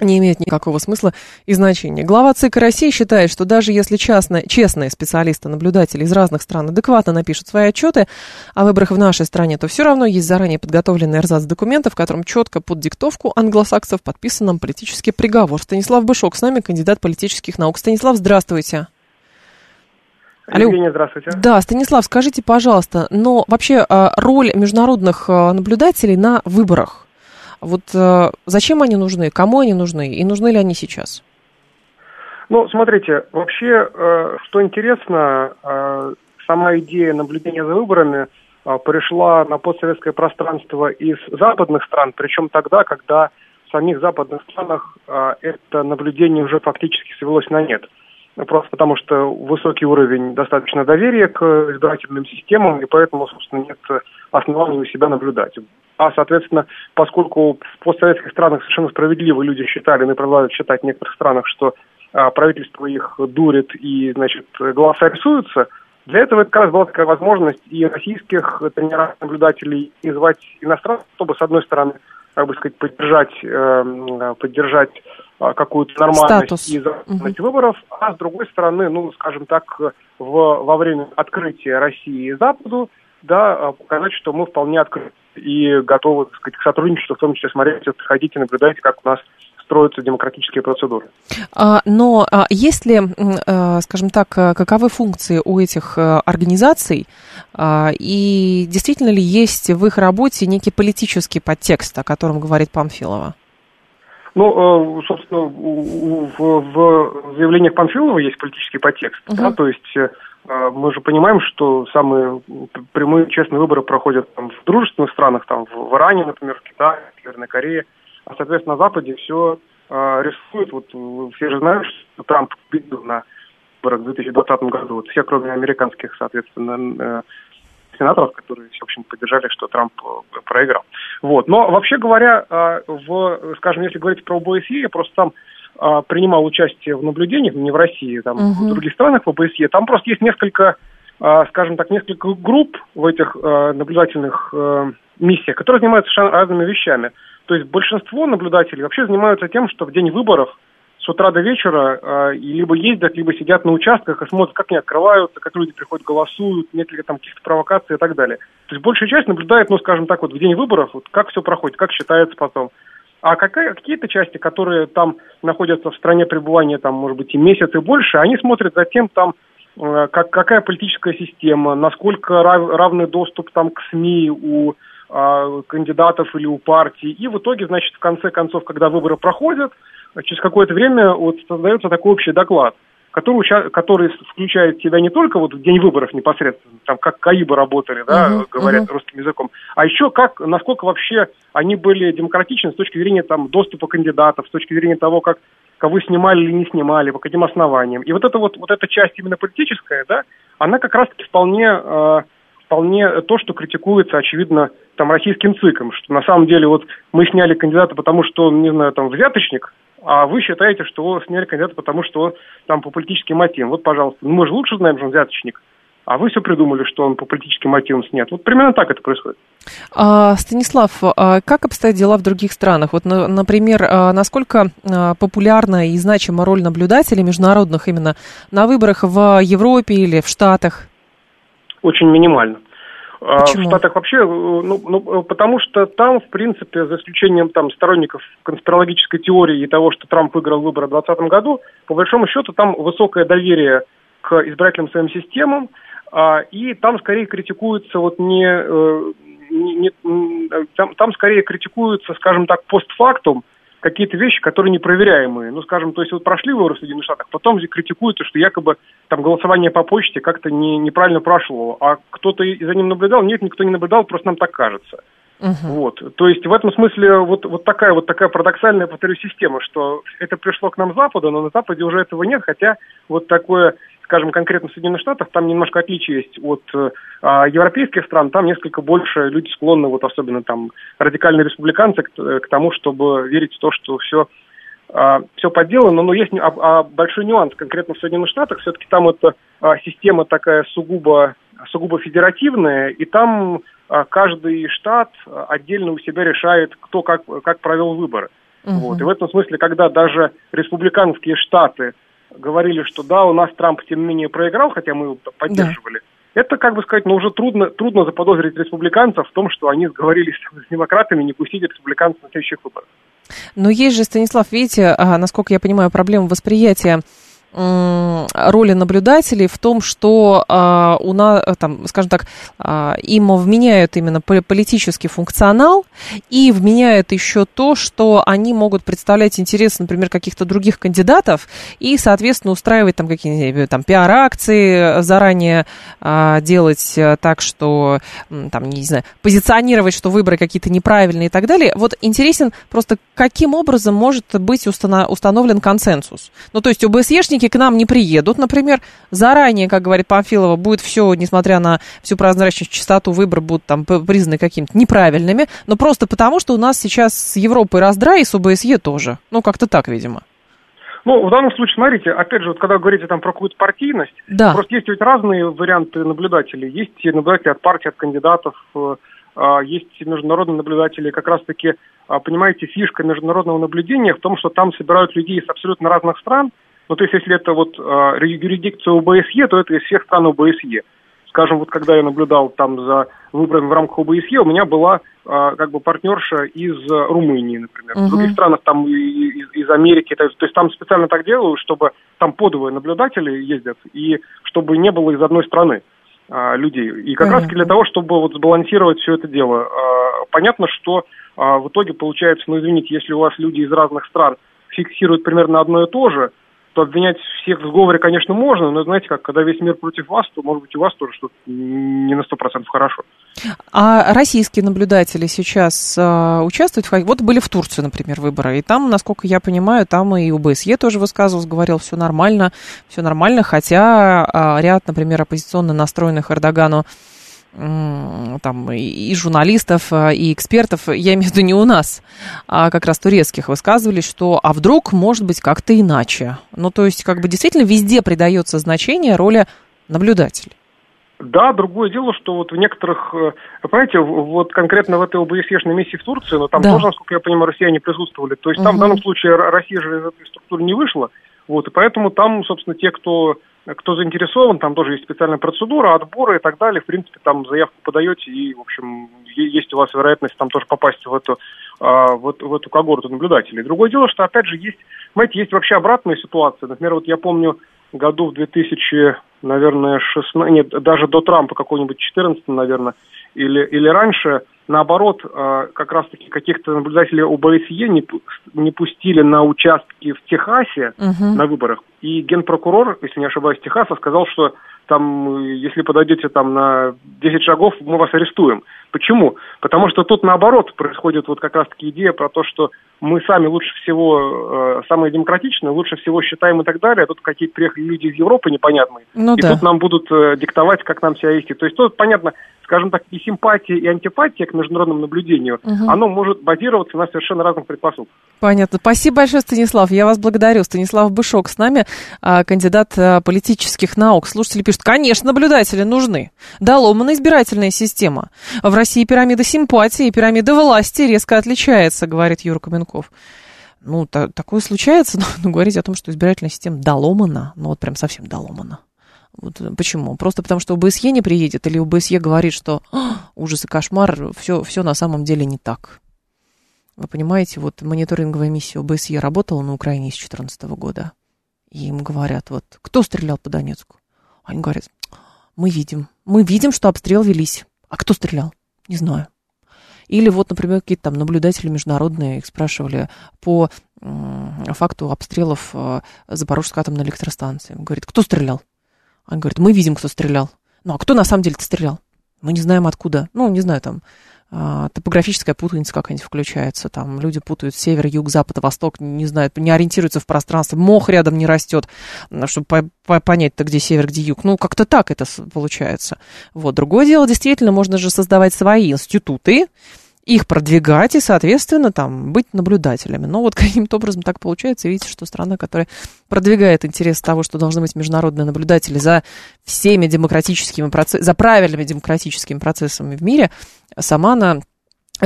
не имеет никакого смысла и значения. Глава ЦИК России считает, что даже если частно, честные специалисты-наблюдатели из разных стран адекватно напишут свои отчеты о выборах в нашей стране, то все равно есть заранее подготовленный эрзац документов, в котором четко под диктовку англосаксов подписан политический приговор. Станислав Бышок с нами, кандидат политических наук. Станислав, здравствуйте. Алло. Евгений, здравствуйте. Да, Станислав, скажите, пожалуйста, но вообще а, роль международных а, наблюдателей на выборах, Вот э, зачем они нужны, кому они нужны и нужны ли они сейчас? Ну, смотрите, вообще, э, что интересно, э, сама идея наблюдения за выборами э, пришла на постсоветское пространство из западных стран, причем тогда, когда в самих западных странах э, это наблюдение уже фактически свелось на нет. Просто потому что высокий уровень достаточно доверия к избирательным системам, и поэтому, собственно, нет оснований себя наблюдать. А, соответственно, поскольку в постсоветских странах совершенно справедливо люди считали, и продолжают считать в некоторых странах, что а, правительство их дурит и, значит, голоса рисуются, для этого это как раз была такая возможность и российских тренеров-наблюдателей, и звать иностранцев, чтобы, с одной стороны, как бы сказать, поддержать, э, поддержать а, какую-то нормальность Статус. и законность угу. выборов, а с другой стороны, ну, скажем так, в, во время открытия России Западу, да, а, показать, что мы вполне открыты и готовы, так сказать, к сотрудничеству, в том числе смотрите, приходите, наблюдайте, как у нас строятся демократические процедуры. А, но а, есть ли, а, скажем так, каковы функции у этих организаций, и действительно ли есть в их работе некий политический подтекст, о котором говорит Памфилова? Ну, э, собственно, в, в заявлениях Панфилова есть политический подтекст, угу. да, то есть э, мы же понимаем, что самые прямые честные выборы проходят там, в дружественных странах, там в Иране, например, в Китае, в Северной Корее, а, соответственно, на Западе все э, рисует, вот все же знают, что Трамп победил на выборах в 2020 году, вот все, кроме американских, соответственно, сенаторов, которые, в общем, поддержали, что Трамп э, проиграл. Вот. Но вообще говоря, э, в, скажем, если говорить про ОБСЕ, я просто сам э, принимал участие в наблюдениях, не в России, там, угу. в других странах в ОБСЕ. Там просто есть несколько, скажем так, несколько групп в этих наблюдательных миссиях, которые занимаются совершенно разными вещами. То есть большинство наблюдателей вообще занимаются тем, что в день выборов с утра до вечера э, либо ездят, либо сидят на участках и смотрят, как они открываются, как люди приходят, голосуют, нет ли там каких-то провокаций и так далее. То есть большая часть наблюдает, ну, скажем так, вот в день выборов, вот как все проходит, как считается потом. А какие-то части, которые там находятся в стране пребывания, там, может быть, и месяц, и больше, они смотрят за тем, там, э, как, какая политическая система, насколько рав, равный доступ там к СМИ у кандидатов или у партий. И в итоге, значит, в конце концов, когда выборы проходят, через какое-то время вот создается такой общий доклад, который, который включает в себя не только вот в день выборов непосредственно, там как КАИБы работали, да, uh-huh, говорят uh-huh. русским языком, а еще как, насколько вообще они были демократичны с точки зрения там доступа кандидатов, с точки зрения того, как кого снимали или не снимали, по каким основаниям. И вот эта вот, вот эта часть именно политическая, да, она как раз-таки вполне, э, вполне то, что критикуется, очевидно, там российским ЦИКом, что на самом деле вот мы сняли кандидата, потому что он, не знаю, там взяточник, а вы считаете, что сняли кандидата, потому что там по политическим мотивам. Вот, пожалуйста, ну, мы же лучше знаем, что он взяточник. А вы все придумали, что он по политическим мотивам снят. Вот примерно так это происходит. А, Станислав, а как обстоят дела в других странах? Вот, например, а, насколько а, популярна и значима роль наблюдателей международных именно на выборах в Европе или в Штатах? Очень минимально. А Почему? В Штатах вообще, э, ну, ну, потому что там, в принципе, за исключением там сторонников конспирологической теории и того, что Трамп выиграл выборы в 2020 году, по большому счету там высокое доверие к избирательным своим системам, а, и там скорее критикуется вот не, э, не, не там, там скорее критикуется, скажем так, постфактум, какие-то вещи, которые непроверяемые. Ну, скажем, то есть вот прошли выборы в Соединенных Штатах, потом критикуются, что якобы там голосование по почте как-то не, неправильно прошло, а кто-то за ним наблюдал? Нет, никто не наблюдал, просто нам так кажется. Uh-huh. Вот. То есть в этом смысле вот, вот такая вот такая парадоксальная, повторюсь, система, что это пришло к нам с Запада, но на Западе уже этого нет, хотя вот такое скажем, конкретно в Соединенных Штатах, там немножко отличие есть от э, европейских стран, там несколько больше люди склонны, вот особенно там радикальные республиканцы, к, к тому, чтобы верить в то, что все а, все подделано, но есть а, а, большой нюанс конкретно в Соединенных Штатах. Все-таки там эта а, система такая сугубо, сугубо федеративная, и там а, каждый штат отдельно у себя решает, кто как, как провел выборы. Угу. Вот. И в этом смысле, когда даже республиканские штаты говорили, что да, у нас Трамп тем не менее проиграл, хотя мы его поддерживали. Да. Это, как бы сказать, ну уже трудно, трудно заподозрить республиканцев в том, что они сговорились *laughs* с демократами не пустить республиканцев на следующих выборах. Но есть же, Станислав, видите, а, насколько я понимаю, проблема восприятия роли наблюдателей в том, что а, у нас, там, скажем так, а, им вменяют именно политический функционал и вменяют еще то, что они могут представлять интерес, например, каких-то других кандидатов и, соответственно, устраивать там какие-нибудь там пиар-акции, заранее а, делать так, что там, не знаю, позиционировать, что выборы какие-то неправильные и так далее. Вот интересен просто, каким образом может быть установлен консенсус. Ну, то есть ОБСЕшники к нам не приедут, например, заранее, как говорит Памфилова, будет все, несмотря на всю прозрачность, чистоту, выборы будут там признаны какими-то неправильными, но просто потому, что у нас сейчас с Европой раздрай и с ОБСЕ тоже. Ну, как-то так, видимо. Ну, в данном случае, смотрите, опять же, вот когда вы говорите там про какую-то партийность, да. просто есть ведь разные варианты наблюдателей. Есть наблюдатели от партий, от кандидатов, э, а, есть международные наблюдатели. Как раз-таки, а, понимаете, фишка международного наблюдения в том, что там собирают людей из абсолютно разных стран. Ну, то есть, если это вот а, юрисдикция ОБСЕ, то это из всех стран ОБСЕ. Скажем, вот когда я наблюдал там за выборами в рамках ОБСЕ, у меня была как бы партнерша из Румынии, например. Uh-huh. В других странах там из, из Америки. То есть, то есть там специально так делают, чтобы там подовые наблюдатели ездят, и чтобы не было из одной страны а, людей. И как раз для того, чтобы вот сбалансировать все это дело. А, понятно, что а, в итоге получается, ну извините, если у вас люди из разных стран фиксируют примерно одно и то же, обвинять всех в сговоре, конечно, можно, но знаете как, когда весь мир против вас, то, может быть, у вас тоже что-то не на сто процентов хорошо. А российские наблюдатели сейчас э, участвуют? В... Вот были в Турции, например, выборы, и там, насколько я понимаю, там и УБСЕ тоже высказывался, говорил, все нормально, все нормально, хотя э, ряд, например, оппозиционно настроенных Эрдогану там и журналистов, и экспертов, я имею в виду не у нас, а как раз турецких, высказывались, что а вдруг может быть как-то иначе. Ну, то есть, как бы действительно везде придается значение роли наблюдателей. Да, другое дело, что вот в некоторых, э, понимаете, вот конкретно в этой ОБСЕшной миссии в Турции, но там да. тоже, насколько я понимаю, россияне присутствовали. То есть угу. там в данном случае Россия же из этой структуры не вышла. Вот, и поэтому там, собственно, те, кто, кто заинтересован, там тоже есть специальная процедура, отбора и так далее. В принципе, там заявку подаете, и, в общем, есть у вас вероятность там тоже попасть в эту, а, в, в эту когорту наблюдателей. Другое дело, что, опять же, есть, знаете, есть вообще обратная ситуация. Например, вот я помню году в 2000, наверное, 16, нет, даже до Трампа какой-нибудь 14, наверное, или, или раньше – Наоборот, э, как раз-таки каких-то наблюдателей ОБСЕ не, не пустили на участки в Техасе угу. на выборах. И генпрокурор, если не ошибаюсь, Техаса сказал, что там, если подойдете там на 10 шагов, мы вас арестуем. Почему? Потому что тут наоборот происходит вот как раз-таки идея про то, что мы сами лучше всего, э, самые демократичные, лучше всего считаем и так далее, а тут какие-то приехали люди из Европы непонятные, ну, и да. тут нам будут э, диктовать, как нам себя вести. То есть тут, понятно, скажем так, и симпатия, и антипатия к международному наблюдению, угу. оно может базироваться на совершенно разных предпосылках. Понятно. Спасибо большое, Станислав. Я вас благодарю. Станислав Бышок с нами, а, кандидат а, политических наук. Слушатели пишут, конечно, наблюдатели нужны. Да, ломана избирательная система. В России пирамида симпатии и пирамида власти резко отличается, говорит Юра Каменков. Ну, та, такое случается, *laughs* но, но говорить о том, что избирательная система доломана, ну вот прям совсем доломана. Вот э, почему? Просто потому, что ОБСЕ не приедет, или ОБСЕ говорит, что ужас и кошмар, все, все на самом деле не так. Вы понимаете, вот мониторинговая миссия ОБСЕ работала на Украине с 2014 года. И им говорят, вот, кто стрелял по Донецку? Они говорят, мы видим, мы видим, что обстрел велись. А кто стрелял? Не знаю. Или вот, например, какие-то там наблюдатели международные их спрашивали по факту обстрелов э, Запорожской атомной электростанции. Говорит, кто стрелял? Он говорит, мы видим, кто стрелял. Ну, а кто на самом деле-то стрелял? Мы не знаем откуда. Ну, не знаю, там, э, топографическая путаница какая-нибудь включается. Там люди путают север, юг, запад, восток, не знают, не ориентируются в пространстве. Мох рядом не растет, чтобы по по понять-то, где север, где юг. Ну, как-то так это получается. Вот. Другое дело, действительно, можно же создавать свои институты, их продвигать и, соответственно, там, быть наблюдателями. Но вот *laughs* каким-то образом так получается. Видите, что страна, которая продвигает интерес того, что должны быть международные наблюдатели за всеми демократическими процессами, за правильными демократическими процессами в мире, сама она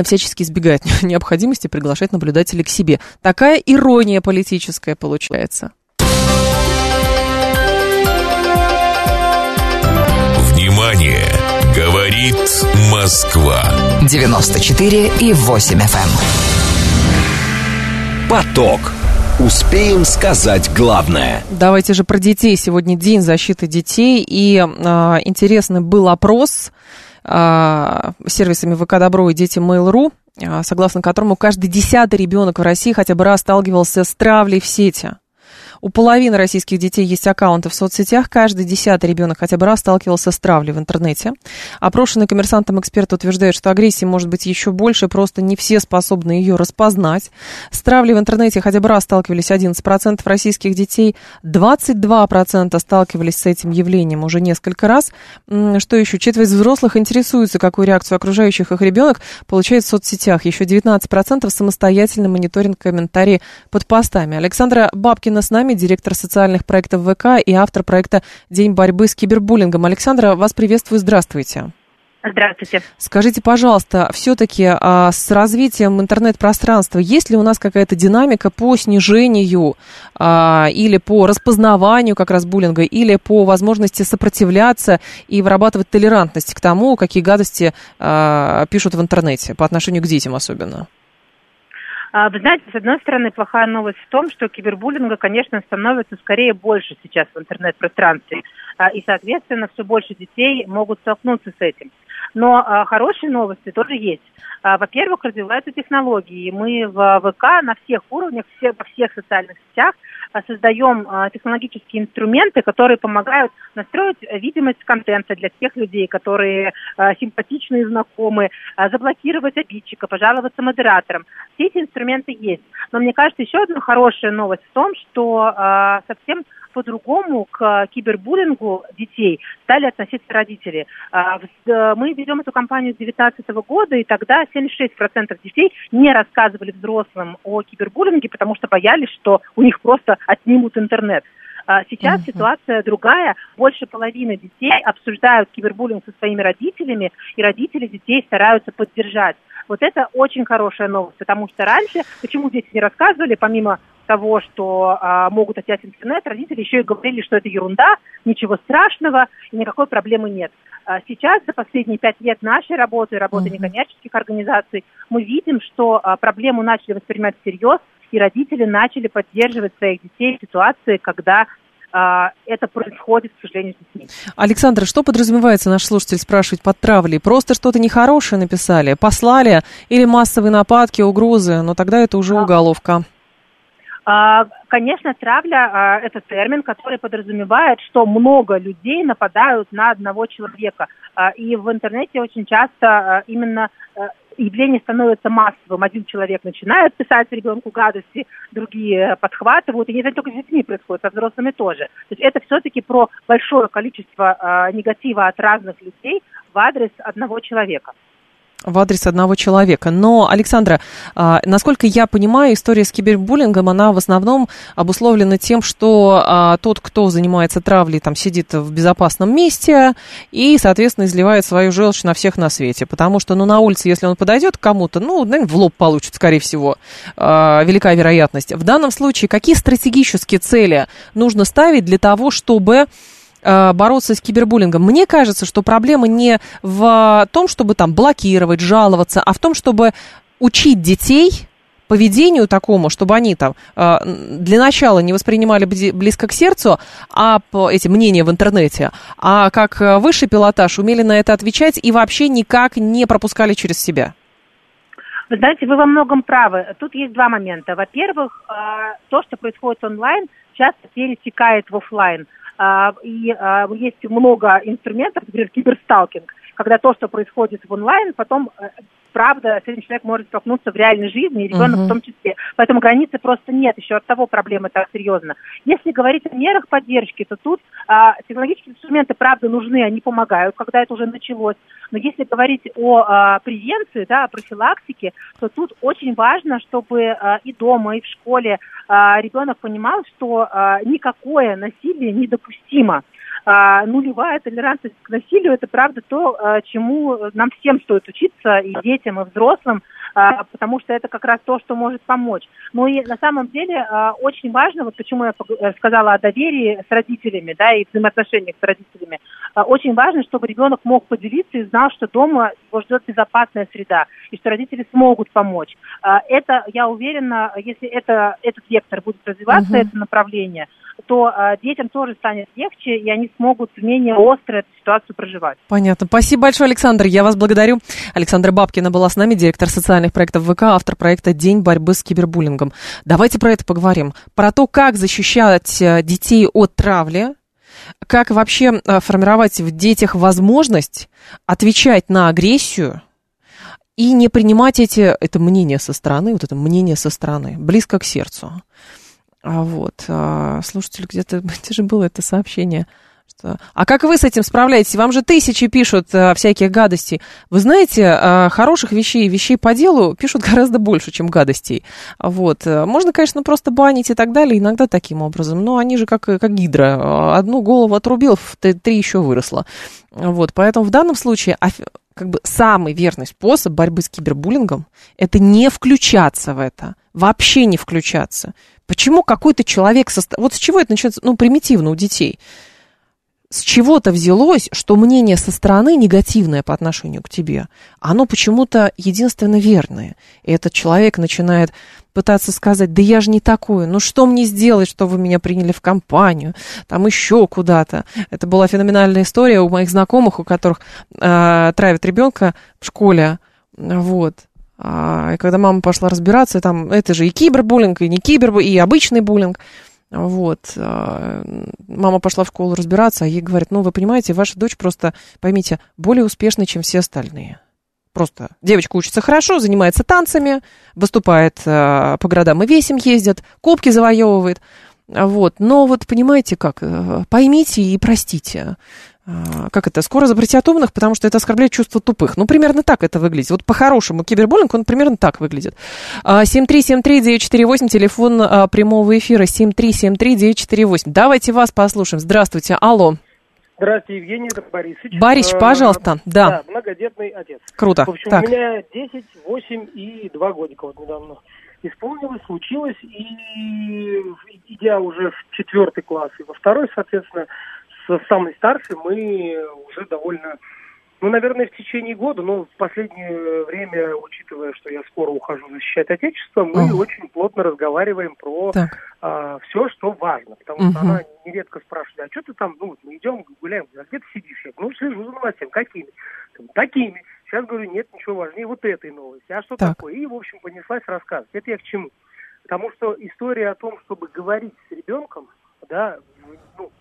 всячески избегает *laughs* необходимости приглашать наблюдателей к себе. Такая ирония политическая получается. Говорит Москва. 94 и 8 FM. Эм. Поток. Успеем сказать главное. Давайте же про детей. Сегодня день защиты детей. И э, интересный был опрос э, сервисами ВК Добро и Дети Mail.ru, э, согласно которому каждый десятый ребенок в России хотя бы раз сталкивался с травлей в сети. У половины российских детей есть аккаунты в соцсетях. Каждый десятый ребенок хотя бы раз сталкивался с травлей в интернете. Опрошенный коммерсантом эксперт утверждает, что агрессии может быть еще больше, просто не все способны ее распознать. С травлей в интернете хотя бы раз сталкивались 11% российских детей, 22% сталкивались с этим явлением уже несколько раз. Что еще? Четверть взрослых интересуется, какую реакцию окружающих их ребенок получает в соцсетях. Еще 19% самостоятельно мониторинг комментарии под постами. Александра Бабкина с нами нами директор социальных проектов ВК и автор проекта «День борьбы с кибербуллингом». Александра, вас приветствую, здравствуйте. Здравствуйте. Скажите, пожалуйста, все-таки а, с развитием интернет-пространства есть ли у нас какая-то динамика по снижению а, или по распознаванию как раз буллинга, или по возможности сопротивляться и вырабатывать толерантность к тому, какие гадости а, пишут в интернете, по отношению к детям особенно? А, вы знаете, с одной стороны, плохая новость в том, что кибербуллинга, конечно, становится скорее больше сейчас в интернет-пространстве. А, и, соответственно, все больше детей могут столкнуться с этим. Но а, хорошие новости тоже есть. Во-первых, развиваются технологии. Мы в ВК на всех уровнях, во всех социальных сетях создаем технологические инструменты, которые помогают настроить видимость контента для тех людей, которые симпатичны и знакомы, заблокировать обидчика, пожаловаться модераторам. Все эти инструменты есть. Но мне кажется, еще одна хорошая новость в том, что совсем по-другому к кибербуллингу детей стали относиться родители. Э, мы ведем эту кампанию с 2019 года, и тогда 76% детей не рассказывали взрослым о кибербуллинге, потому что боялись, что у них просто отнимут интернет. А, сейчас uh-huh. ситуация другая. Больше половины детей обсуждают кибербуллинг со своими родителями, и родители детей стараются поддержать. Вот это очень хорошая новость, потому что раньше, почему дети не рассказывали, помимо того, что а, могут отнять интернет, родители еще и говорили, что это ерунда, ничего страшного и никакой проблемы нет. А сейчас, за последние пять лет нашей работы, работы uh-huh. некоммерческих организаций, мы видим, что а, проблему начали воспринимать всерьез, и родители начали поддерживать своих детей в ситуации, когда а, это происходит, к сожалению, с детьми. Александра, что подразумевается, наш слушатель спрашивает под травлей? Просто что-то нехорошее написали, послали или массовые нападки, угрозы, но тогда это уже уголовка. А, конечно, травля а, – это термин, который подразумевает, что много людей нападают на одного человека. А, и в интернете очень часто именно явление становится массовым. Один человек начинает писать ребенку гадости, другие подхватывают. И не только с детьми происходит, со взрослыми тоже. То есть это все-таки про большое количество негатива от разных людей в адрес одного человека в адрес одного человека. Но, Александра, а, насколько я понимаю, история с кибербуллингом, она в основном обусловлена тем, что а, тот, кто занимается травлей, там сидит в безопасном месте и, соответственно, изливает свою желчь на всех на свете. Потому что, ну, на улице, если он подойдет к кому-то, ну, наверное, в лоб получит, скорее всего, а, велика вероятность. В данном случае, какие стратегические цели нужно ставить для того, чтобы бороться с кибербуллингом. Мне кажется, что проблема не в том, чтобы там блокировать, жаловаться, а в том, чтобы учить детей поведению такому, чтобы они там э, для начала не воспринимали близко к сердцу, а эти мнения в интернете, а как э, высший пилотаж умели на это отвечать и вообще никак не пропускали через себя. Вы знаете, вы во многом правы. Тут есть два момента. Во-первых, то, что происходит онлайн, часто перетекает в офлайн. А, и а, есть много инструментов, например, киберсталкинг, когда то, что происходит в онлайн, потом э, правда, средний человек может столкнуться в реальной жизни, и ребенок uh-huh. в том числе. Поэтому границы просто нет, еще от того проблемы так серьезно. Если говорить о мерах поддержки, то тут а, технологические инструменты, правда, нужны, они помогают, когда это уже началось. Но если говорить о а, превенции, да, о профилактике, то тут очень важно, чтобы а, и дома, и в школе а, ребенок понимал, что а, никакое насилие недопустимо нулевая толерантность к насилию – это правда то, а, чему нам всем стоит учиться, и детям, и взрослым, а, потому что это как раз то, что может помочь. Ну и на самом деле а, очень важно, вот почему я э, сказала о доверии с родителями, да, и взаимоотношениях с родителями, а, очень важно, чтобы ребенок мог поделиться и знал, что дома его ждет безопасная среда, и что родители смогут помочь. Это, я уверена, если это, этот вектор будет развиваться, угу. это направление, то детям тоже станет легче, и они смогут менее остро эту ситуацию проживать. Понятно. Спасибо большое, Александр. Я вас благодарю. Александра Бабкина была с нами, директор социальных проектов ВК, автор проекта «День борьбы с кибербуллингом». Давайте про это поговорим. Про то, как защищать э, детей от травли, как вообще э, формировать в детях возможность отвечать на агрессию, и не принимать эти, это мнение со стороны, вот это мнение со стороны, близко к сердцу. А вот, а, слушатель, где-то, *laughs* где же было это сообщение? Что, а как вы с этим справляетесь? Вам же тысячи пишут а, всяких гадостей. Вы знаете, а, хороших вещей, вещей по делу пишут гораздо больше, чем гадостей. Вот. Можно, конечно, просто банить и так далее, иногда таким образом, но они же как, как гидра. Одну голову отрубил, три еще выросло. Вот, поэтому в данном случае как бы самый верный способ борьбы с кибербуллингом – это не включаться в это, вообще не включаться. Почему какой-то человек... Со... Вот с чего это начинается? Ну, примитивно у детей. С чего-то взялось, что мнение со стороны негативное по отношению к тебе, оно почему-то единственно верное. И этот человек начинает пытаться сказать, да я же не такой, ну что мне сделать, что вы меня приняли в компанию, там еще куда-то. Это была феноменальная история у моих знакомых, у которых э, травят ребенка в школе, вот, а, и когда мама пошла разбираться, там это же и кибербуллинг, и не кибербуллинг, и обычный буллинг. Вот. А, мама пошла в школу разбираться, а ей говорят, ну, вы понимаете, ваша дочь просто, поймите, более успешная, чем все остальные. Просто девочка учится хорошо, занимается танцами, выступает э, по городам и весим ездит, кубки завоевывает. Вот. Но вот понимаете как, э, поймите и простите. А, как это, скоро запретят атомных, потому что это оскорбляет чувство тупых. Ну, примерно так это выглядит. Вот по-хорошему кибербуллинг, он примерно так выглядит. 7373948, а, телефон а, прямого эфира 7373948. Давайте вас послушаем. Здравствуйте, алло. Здравствуйте, Евгений, это Борисович. Борис, пожалуйста, да. Да, многодетный отец. Круто. В общем, так. у меня 10, 8 и 2 годика вот недавно исполнилось, случилось, и идя уже в четвертый класс и во второй, соответственно, самой старшей мы уже довольно, ну, наверное, в течение года, но в последнее время, учитывая, что я скоро ухожу защищать Отечество, мы uh очень плотно разговариваем про а, все, что важно. Потому uh что она нередко спрашивает, а что ты там, ну, мы идем, гуляем, а где ты сидишь? Я говорю, ну, слежу за новостями. Какими? Такими. Сейчас говорю, нет ничего важнее вот этой новости. А что так. такое? И, в общем, понеслась рассказывать. Это я к чему? Потому что история о том, чтобы говорить с ребенком, да, ну,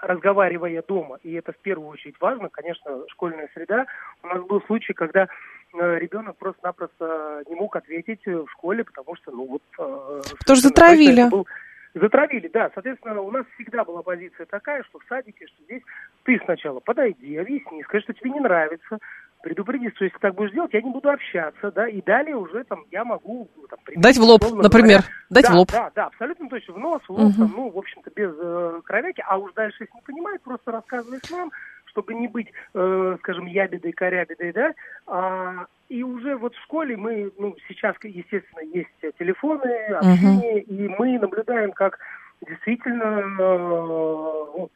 разговаривая дома, и это в первую очередь важно, конечно, школьная среда. У нас был случай, когда э, ребенок просто-напросто не мог ответить в школе, потому что, ну вот... Э, потому что затравили. Был, затравили, да. Соответственно, у нас всегда была позиция такая, что в садике, что здесь ты сначала подойди, объясни, скажи, что тебе не нравится, предупреди, что если так будешь делать, я не буду общаться, да, и далее уже там я могу... Ну, там, дать в лоб, например, говоря, дать да, в лоб. Да, да, абсолютно точно, в нос, в лоб, угу. там, ну, в общем-то, без э, кровяки, а уж дальше, если не понимает, просто рассказываешь нам, чтобы не быть, э, скажем, ябедой, корябедой, да, а, и уже вот в школе мы, ну, сейчас, естественно, есть телефоны, общение, угу. и мы наблюдаем, как действительно, э,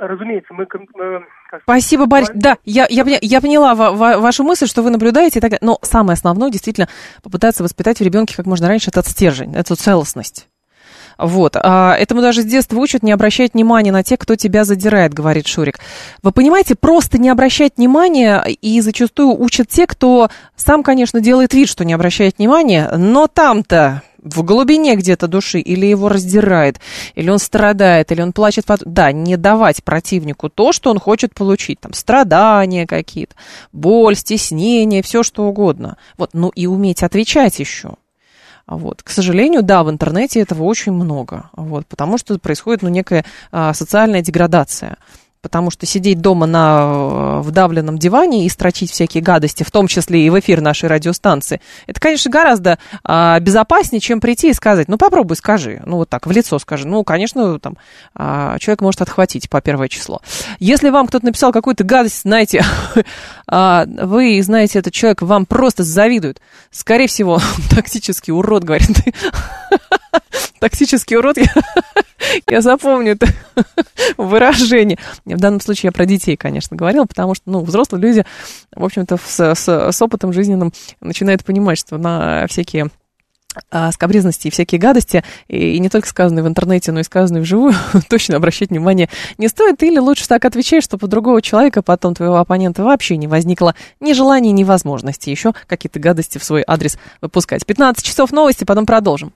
разумеется, мы... Спасибо, Борис. Да, я, я, я поняла вашу мысль, что вы наблюдаете, так, но самое основное действительно попытаться воспитать в ребенке как можно раньше этот стержень, эту целостность. Вот. А этому даже с детства учат не обращать внимания на тех, кто тебя задирает, говорит Шурик. Вы понимаете, просто не обращать внимания и зачастую учат те, кто сам, конечно, делает вид, что не обращает внимания, но там-то в глубине где-то души, или его раздирает, или он страдает, или он плачет. Да, не давать противнику то, что он хочет получить. Там страдания какие-то, боль, стеснение, все что угодно. Вот, ну и уметь отвечать еще. Вот. К сожалению, да, в интернете этого очень много, вот, потому что происходит ну, некая а, социальная деградация. Потому что сидеть дома на э, вдавленном диване и строчить всякие гадости, в том числе и в эфир нашей радиостанции, это, конечно, гораздо а, безопаснее, чем прийти и сказать, ну, попробуй скажи, ну, вот так, в лицо скажи. Ну, конечно, там, а, человек может отхватить по первое число. Если вам кто-то написал какую-то гадость, знаете, *laughs* а, вы знаете, этот человек вам просто завидует. Скорее всего, *laughs* тактический урод, говорит. *laughs* *laughs* Токсический урод, я, *laughs* я запомню это *laughs* выражение. В данном случае я про детей, конечно, говорила, потому что, ну, взрослые люди, в общем-то, с, с, с опытом жизненным начинают понимать, что на всякие а, скобрезности и всякие гадости, и, не только сказанные в интернете, но и сказанные вживую, точно обращать внимание не стоит, или лучше так отвечать, чтобы у другого человека, потом твоего оппонента, вообще не возникло ни желания, ни возможности еще какие-то гадости в свой адрес выпускать. 15 часов новости, потом продолжим.